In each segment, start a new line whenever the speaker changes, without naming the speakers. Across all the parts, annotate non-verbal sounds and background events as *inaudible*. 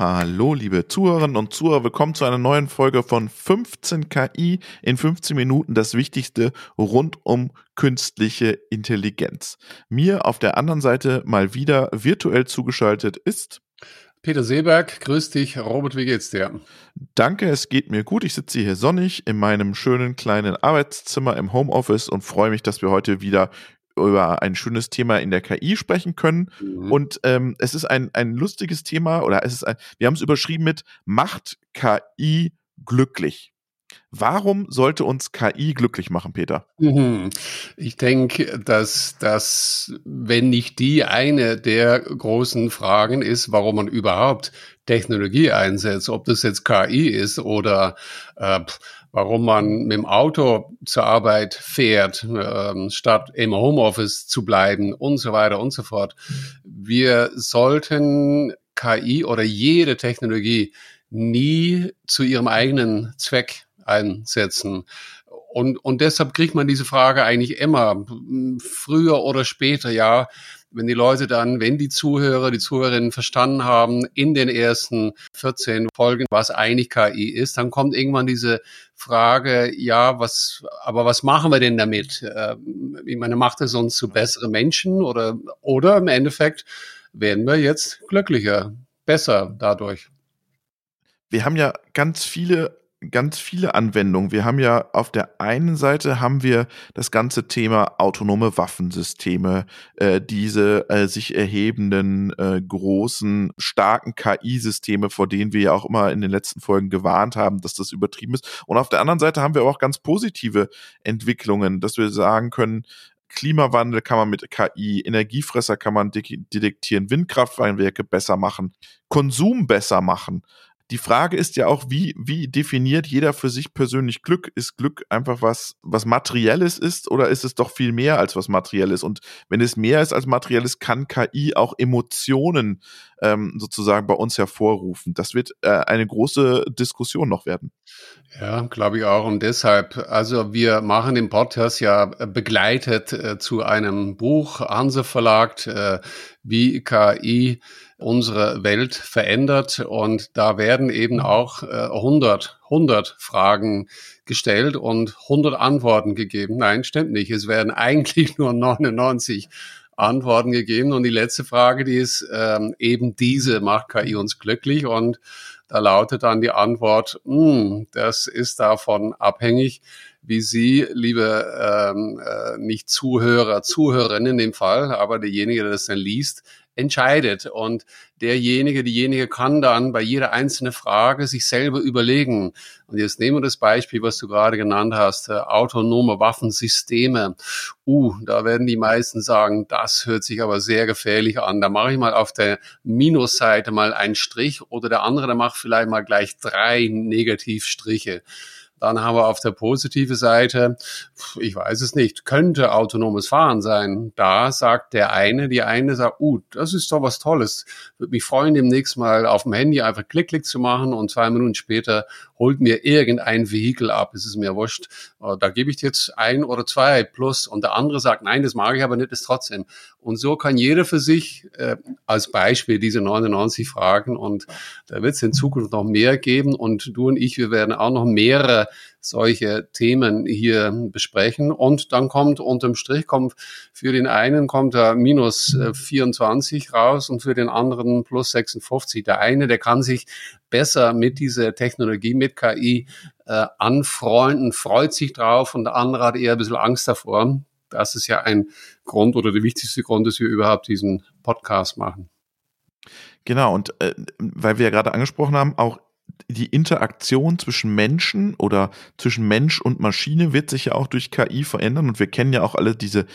Hallo, liebe Zuhörerinnen und Zuhörer, willkommen zu einer neuen Folge von 15 KI in 15 Minuten, das Wichtigste rund um künstliche Intelligenz. Mir auf der anderen Seite mal wieder virtuell zugeschaltet ist
Peter Seeberg, grüß dich. Robert, wie geht's dir?
Danke, es geht mir gut. Ich sitze hier sonnig in meinem schönen kleinen Arbeitszimmer im Homeoffice und freue mich, dass wir heute wieder über ein schönes Thema in der KI sprechen können. Mhm. Und ähm, es ist ein, ein lustiges Thema oder es ist ein, wir haben es überschrieben mit Macht KI glücklich. Warum sollte uns KI glücklich machen, Peter?
Mhm. Ich denke, dass das, wenn nicht die eine der großen Fragen ist, warum man überhaupt Technologie einsetzt, ob das jetzt KI ist oder äh, warum man mit dem Auto zur Arbeit fährt, äh, statt im Homeoffice zu bleiben und so weiter und so fort. Wir sollten KI oder jede Technologie nie zu ihrem eigenen Zweck einsetzen. Und, und deshalb kriegt man diese Frage eigentlich immer, früher oder später, ja, wenn die Leute dann, wenn die Zuhörer, die Zuhörerinnen verstanden haben, in den ersten 14 Folgen, was eigentlich KI ist, dann kommt irgendwann diese Frage, ja, was, aber was machen wir denn damit? Ähm, ich meine, macht es uns zu besseren Menschen oder, oder im Endeffekt werden wir jetzt glücklicher, besser dadurch?
Wir haben ja ganz viele ganz viele Anwendungen. Wir haben ja auf der einen Seite haben wir das ganze Thema autonome Waffensysteme, äh, diese äh, sich erhebenden äh, großen starken KI-Systeme, vor denen wir ja auch immer in den letzten Folgen gewarnt haben, dass das übertrieben ist. Und auf der anderen Seite haben wir auch ganz positive Entwicklungen, dass wir sagen können, Klimawandel kann man mit KI, Energiefresser kann man detektieren, Windkraftwerke besser machen, Konsum besser machen. Die Frage ist ja auch, wie, wie definiert jeder für sich persönlich Glück? Ist Glück einfach was, was Materielles ist oder ist es doch viel mehr als was Materielles? Und wenn es mehr ist als Materielles, kann KI auch Emotionen ähm, sozusagen bei uns hervorrufen. Das wird äh, eine große Diskussion noch werden.
Ja, glaube ich auch. Und deshalb, also wir machen den Podcast ja begleitet äh, zu einem Buch, Hanse Verlag, äh, wie KI unsere Welt verändert. Und da werden eben mhm. auch äh, 100, 100 Fragen gestellt und 100 Antworten gegeben. Nein, stimmt nicht. Es werden *laughs* eigentlich nur 99 Antworten gegeben. Und die letzte Frage, die ist ähm, eben diese, macht KI uns glücklich? Und da lautet dann die Antwort, mh, hm, das ist davon abhängig, wie Sie, liebe ähm, äh, nicht Zuhörer, Zuhörerinnen in dem Fall, aber derjenige, der das dann liest, entscheidet. Und derjenige, diejenige kann dann bei jeder einzelnen Frage sich selber überlegen. Und jetzt nehmen wir das Beispiel, was du gerade genannt hast, äh, autonome Waffensysteme. Uh, da werden die meisten sagen, das hört sich aber sehr gefährlich an. Da mache ich mal auf der Minusseite mal einen Strich oder der andere, der macht vielleicht mal gleich drei Negativstriche. Dann haben wir auf der positive Seite, ich weiß es nicht, könnte autonomes Fahren sein. Da sagt der eine, die eine sagt, uh, das ist doch was Tolles. Würde mich freuen, demnächst mal auf dem Handy einfach Klick, Klick zu machen und zwei Minuten später holt mir irgendein Vehikel ab. Es ist mir wurscht. Äh, da gebe ich jetzt ein oder zwei plus. Und der andere sagt, nein, das mag ich aber nicht, ist trotzdem. Und so kann jeder für sich äh, als Beispiel diese 99 Fragen und da wird es in Zukunft noch mehr geben und du und ich, wir werden auch noch mehrere solche Themen hier besprechen. Und dann kommt unterm Strich, kommt für den einen kommt er minus 24 äh, raus und für den anderen plus 56. Der eine, der kann sich besser mit dieser Technologie, mit KI äh, anfreunden, freut sich drauf und der andere hat eher ein bisschen Angst davor. Das ist ja ein Grund oder der wichtigste Grund, dass wir überhaupt diesen Podcast machen.
Genau, und äh, weil wir ja gerade angesprochen haben, auch die Interaktion zwischen Menschen oder zwischen Mensch und Maschine wird sich ja auch durch KI verändern und wir kennen ja auch alle diese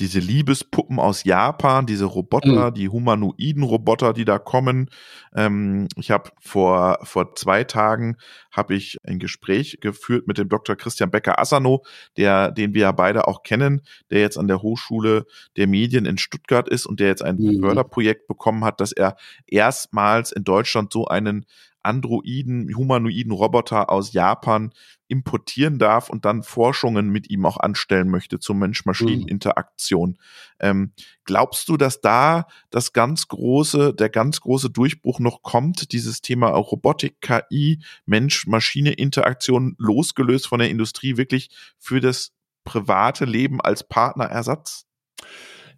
diese Liebespuppen aus Japan, diese Roboter, mhm. die humanoiden Roboter, die da kommen. Ähm, ich habe vor vor zwei Tagen habe ich ein Gespräch geführt mit dem Dr. Christian Becker Asano, der den wir ja beide auch kennen, der jetzt an der Hochschule der Medien in Stuttgart ist und der jetzt ein mhm. Förderprojekt bekommen hat, dass er erstmals in Deutschland so einen Androiden, humanoiden Roboter aus Japan importieren darf und dann Forschungen mit ihm auch anstellen möchte zur Mensch-Maschinen-Interaktion. Ähm, glaubst du, dass da das ganz große, der ganz große Durchbruch noch kommt, dieses Thema Robotik, KI, Mensch-Maschine-Interaktion losgelöst von der Industrie wirklich für das private Leben als Partnerersatz?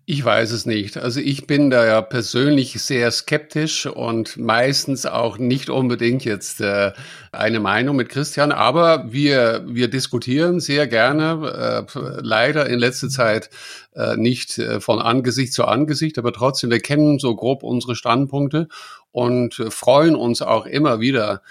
Ich weiß es nicht. Also ich bin da ja persönlich sehr skeptisch und meistens auch nicht unbedingt jetzt äh, eine Meinung mit Christian, aber wir, wir diskutieren sehr gerne, äh, leider in letzter Zeit äh, nicht äh, von Angesicht zu Angesicht, aber trotzdem, wir kennen so grob unsere Standpunkte und freuen uns auch immer wieder,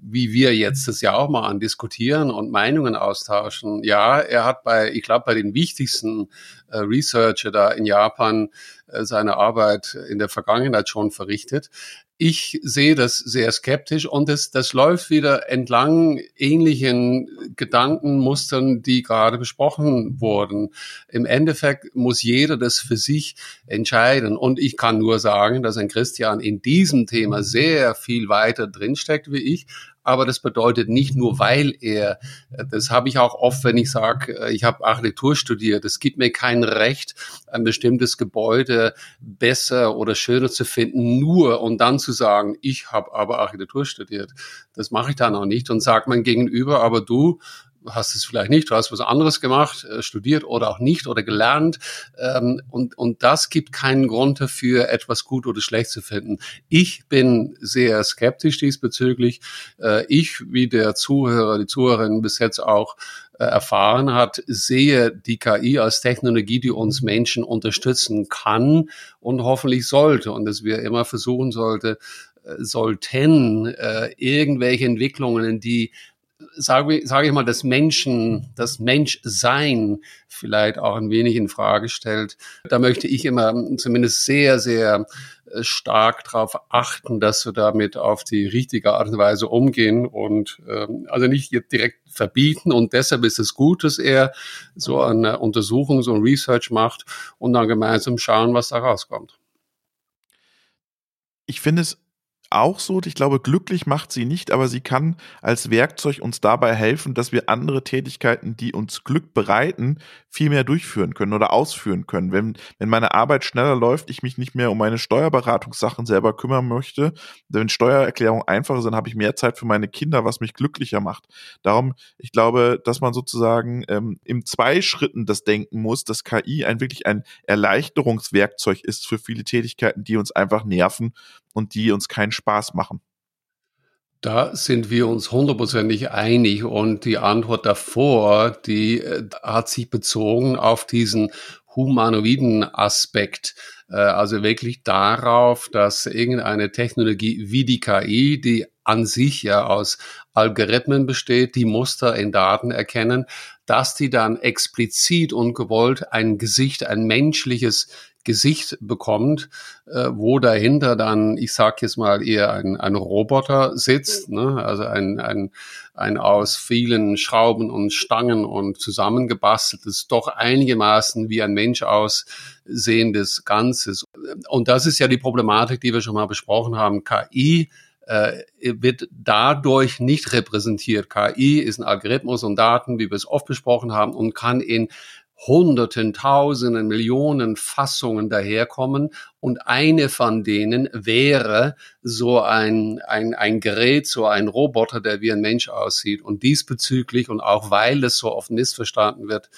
wie wir jetzt das ja auch mal an diskutieren und Meinungen austauschen. Ja, er hat bei, ich glaube, bei den wichtigsten äh, Researcher da in Japan äh, seine Arbeit in der Vergangenheit schon verrichtet. Ich sehe das sehr skeptisch und das, das läuft wieder entlang ähnlichen Gedankenmustern, die gerade besprochen wurden. Im Endeffekt muss jeder das für sich entscheiden. Und ich kann nur sagen, dass ein Christian in diesem Thema sehr viel weiter drinsteckt wie ich aber das bedeutet nicht nur, weil er, das habe ich auch oft, wenn ich sage, äh, ich habe Architektur studiert, es gibt mir kein Recht, ein bestimmtes Gebäude besser oder schöner zu finden, nur und dann zu sagen, ich habe aber Architektur studiert. Das mache ich dann auch nicht und sagt man gegenüber, aber du hast es vielleicht nicht, du hast was anderes gemacht, äh, studiert oder auch nicht oder gelernt. Ähm, und, und das gibt keinen Grund dafür, etwas gut oder schlecht zu finden. Ich bin sehr skeptisch diesbezüglich. Äh, ich, wie der Zuhörer, die Zuhörerin bis jetzt auch äh, erfahren hat, sehe die KI als Technologie, die uns Menschen unterstützen kann und hoffentlich sollte. Und dass wir immer versuchen sollte, sollten äh, irgendwelche Entwicklungen, die sage sag ich mal, das Menschen, das Menschsein vielleicht auch ein wenig in Frage stellt. Da möchte ich immer zumindest sehr, sehr äh, stark darauf achten, dass wir damit auf die richtige Art und Weise umgehen und ähm, also nicht direkt verbieten. Und deshalb ist es gut, dass er so eine Untersuchung, so ein Research macht und dann gemeinsam schauen, was da rauskommt.
Ich finde es auch so. Ich glaube, glücklich macht sie nicht, aber sie kann als Werkzeug uns dabei helfen, dass wir andere Tätigkeiten, die uns Glück bereiten, viel mehr durchführen können oder ausführen können. Wenn, wenn meine Arbeit schneller läuft, ich mich nicht mehr um meine Steuerberatungssachen selber kümmern möchte, wenn Steuererklärungen einfacher sind, habe ich mehr Zeit für meine Kinder, was mich glücklicher macht. Darum, ich glaube, dass man sozusagen ähm, im zwei Schritten das denken muss, dass KI ein wirklich ein Erleichterungswerkzeug ist für viele Tätigkeiten, die uns einfach nerven und die uns keinen Spaß machen?
Da sind wir uns hundertprozentig einig und die Antwort davor, die äh, hat sich bezogen auf diesen humanoiden Aspekt, äh, also wirklich darauf, dass irgendeine Technologie wie die KI, die an sich ja aus Algorithmen besteht, die Muster in Daten erkennen, dass die dann explizit und gewollt ein Gesicht, ein menschliches Gesicht bekommt, äh, wo dahinter dann, ich sag jetzt mal, eher ein, ein Roboter sitzt, ne? also ein, ein, ein aus vielen Schrauben und Stangen und zusammengebasteltes, doch einigermaßen wie ein Mensch aussehendes Ganzes. Und das ist ja die Problematik, die wir schon mal besprochen haben. KI äh, wird dadurch nicht repräsentiert. KI ist ein Algorithmus und Daten, wie wir es oft besprochen haben, und kann in Hunderten, Tausenden, Millionen Fassungen daherkommen und eine von denen wäre so ein, ein, ein Gerät, so ein Roboter, der wie ein Mensch aussieht. Und diesbezüglich und auch weil es so oft missverstanden wird,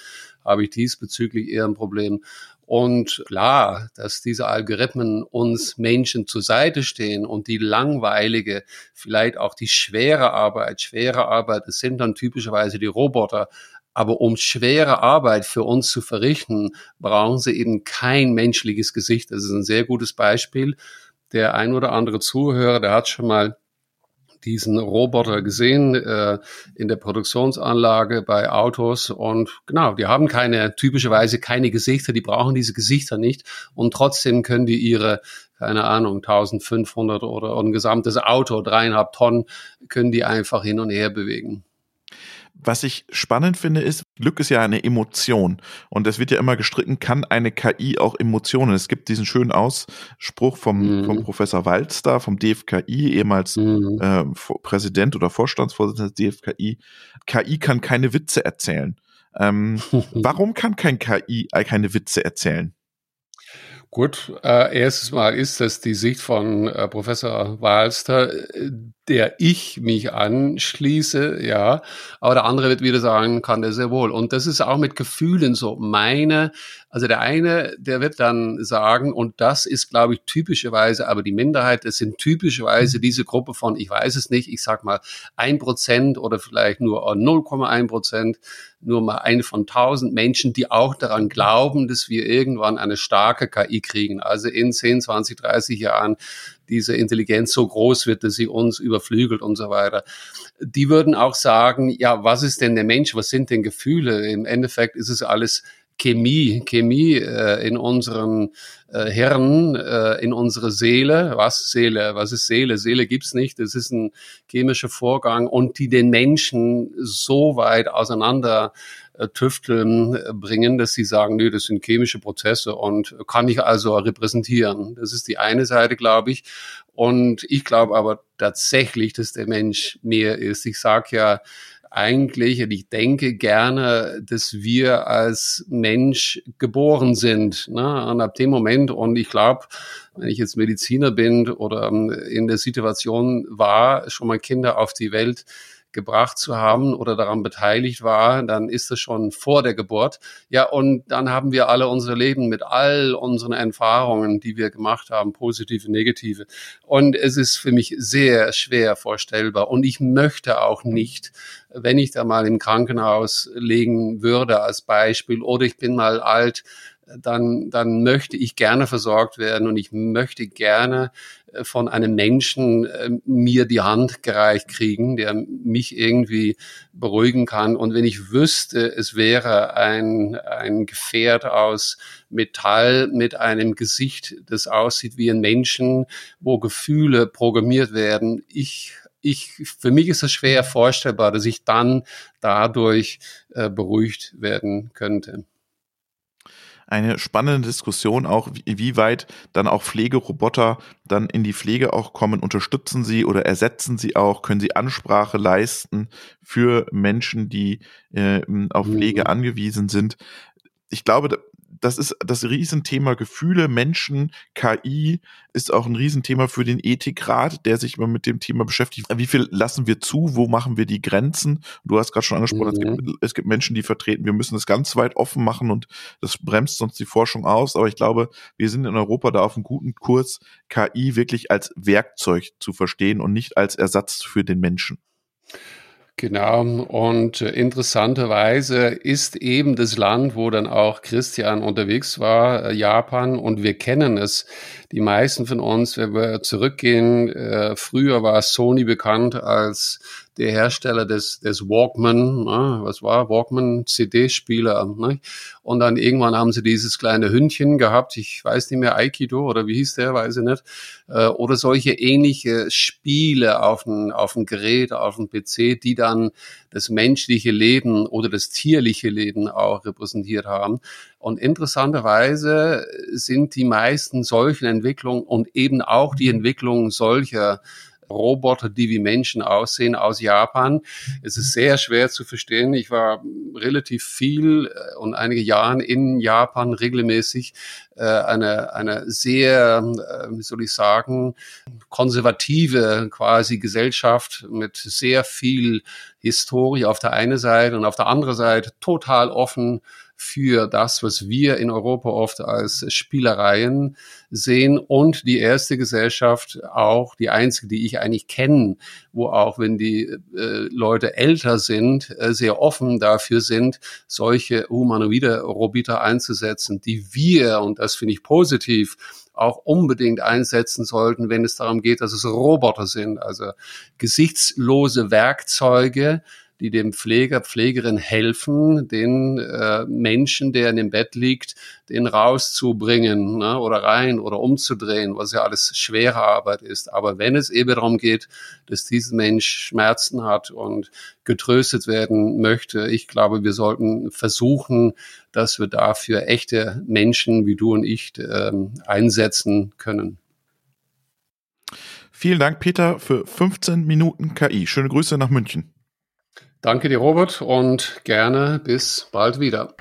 habe ich diesbezüglich eher ein Problem. Und klar, dass diese Algorithmen uns Menschen zur Seite stehen und die langweilige, vielleicht auch die schwere Arbeit, schwere Arbeit, das sind dann typischerweise die Roboter, aber um schwere Arbeit für uns zu verrichten, brauchen sie eben kein menschliches Gesicht. Das ist ein sehr gutes Beispiel. Der ein oder andere Zuhörer, der hat schon mal diesen Roboter gesehen äh, in der Produktionsanlage bei Autos und genau, die haben keine typischerweise keine Gesichter, die brauchen diese Gesichter nicht und trotzdem können die ihre keine Ahnung 1500 oder ein gesamtes Auto dreieinhalb Tonnen können die einfach hin und her bewegen
Was ich spannend finde, ist, Glück ist ja eine Emotion. Und es wird ja immer gestritten, kann eine KI auch Emotionen? Es gibt diesen schönen Ausspruch vom, mhm. vom Professor Walster, vom DFKI, ehemals mhm. äh, Präsident oder Vorstandsvorsitzender des DFKI. KI kann keine Witze erzählen. Ähm, *laughs* warum kann kein KI keine Witze erzählen?
Gut, äh, erstes Mal ist das die Sicht von äh, Professor Walster, der ich mich anschließe, ja. Aber der andere wird wieder sagen, kann der sehr wohl. Und das ist auch mit Gefühlen so. Meine, also der eine, der wird dann sagen, und das ist, glaube ich, typischerweise, aber die Minderheit, das sind typischerweise mhm. diese Gruppe von, ich weiß es nicht, ich sag mal ein Prozent oder vielleicht nur 0,1 Prozent, nur mal eine von tausend Menschen, die auch daran glauben, dass wir irgendwann eine starke KI kriegen. Also in 10, 20, 30 Jahren diese Intelligenz so groß wird, dass sie uns überflügelt und so weiter. Die würden auch sagen, ja, was ist denn der Mensch? Was sind denn Gefühle? Im Endeffekt ist es alles Chemie, Chemie äh, in unserem äh, Hirn, äh, in unsere Seele. Was Seele? Was ist Seele? Seele gibt's nicht. Das ist ein chemischer Vorgang und die den Menschen so weit auseinander äh, tüfteln äh, bringen, dass sie sagen, nö, das sind chemische Prozesse und kann ich also repräsentieren. Das ist die eine Seite, glaube ich. Und ich glaube aber tatsächlich, dass der Mensch mehr ist. Ich sage ja, eigentlich, und ich denke gerne, dass wir als Mensch geboren sind. Ne? Und ab dem Moment, und ich glaube, wenn ich jetzt Mediziner bin oder ähm, in der Situation war, schon mal Kinder auf die Welt gebracht zu haben oder daran beteiligt war, dann ist es schon vor der Geburt. Ja, und dann haben wir alle unser Leben mit all unseren Erfahrungen, die wir gemacht haben, positive, negative. Und es ist für mich sehr schwer vorstellbar. Und ich möchte auch nicht, wenn ich da mal im Krankenhaus legen würde als Beispiel oder ich bin mal alt, dann, dann möchte ich gerne versorgt werden und ich möchte gerne äh, von einem Menschen äh, mir die Hand gereicht kriegen, der mich irgendwie beruhigen kann. Und wenn ich wüsste, es wäre ein, ein Gefährt aus Metall mit einem Gesicht, das aussieht wie ein Menschen, wo Gefühle programmiert werden, ich ich, für mich ist es schwer vorstellbar, dass ich dann dadurch äh, beruhigt werden könnte
eine spannende Diskussion auch, wie weit dann auch Pflegeroboter dann in die Pflege auch kommen. Unterstützen sie oder ersetzen sie auch? Können sie Ansprache leisten für Menschen, die äh, auf Pflege mhm. angewiesen sind? Ich glaube, das ist das Riesenthema Gefühle, Menschen, KI ist auch ein Riesenthema für den Ethikrat, der sich immer mit dem Thema beschäftigt. Wie viel lassen wir zu? Wo machen wir die Grenzen? Du hast gerade schon angesprochen, mhm. es, gibt, es gibt Menschen, die vertreten, wir müssen es ganz weit offen machen und das bremst sonst die Forschung aus. Aber ich glaube, wir sind in Europa da auf einem guten Kurs, KI wirklich als Werkzeug zu verstehen und nicht als Ersatz für den Menschen.
Genau, und äh, interessanterweise ist eben das Land, wo dann auch Christian unterwegs war, äh, Japan, und wir kennen es. Die meisten von uns, wenn wir zurückgehen, äh, früher war Sony bekannt als der Hersteller des, des Walkman, ne? was war Walkman, CD-Spieler. Ne? Und dann irgendwann haben sie dieses kleine Hündchen gehabt, ich weiß nicht mehr, Aikido oder wie hieß der, weiß ich nicht. Äh, oder solche ähnliche Spiele auf dem, auf dem Gerät, auf dem PC, die dann das menschliche Leben oder das tierliche Leben auch repräsentiert haben. Und interessanterweise sind die meisten solchen Entwicklungen und eben auch die Entwicklung solcher Roboter, die wie Menschen aussehen, aus Japan. Es ist sehr schwer zu verstehen. Ich war relativ viel äh, und einige Jahre in Japan regelmäßig äh, eine, eine sehr, äh, wie soll ich sagen, konservative quasi Gesellschaft mit sehr viel Historie auf der einen Seite und auf der anderen Seite total offen für das, was wir in Europa oft als Spielereien sehen und die erste Gesellschaft auch die einzige, die ich eigentlich kenne, wo auch wenn die äh, Leute älter sind, äh, sehr offen dafür sind, solche humanoide Roboter einzusetzen, die wir, und das finde ich positiv, auch unbedingt einsetzen sollten, wenn es darum geht, dass es Roboter sind, also gesichtslose Werkzeuge, die dem Pfleger, Pflegerin helfen, den äh, Menschen, der in dem Bett liegt, den rauszubringen ne, oder rein oder umzudrehen, was ja alles schwere Arbeit ist. Aber wenn es eben darum geht, dass dieser Mensch Schmerzen hat und getröstet werden möchte, ich glaube, wir sollten versuchen, dass wir dafür echte Menschen wie du und ich äh, einsetzen können.
Vielen Dank, Peter, für 15 Minuten KI. Schöne Grüße nach München.
Danke dir, Robert, und gerne bis bald wieder.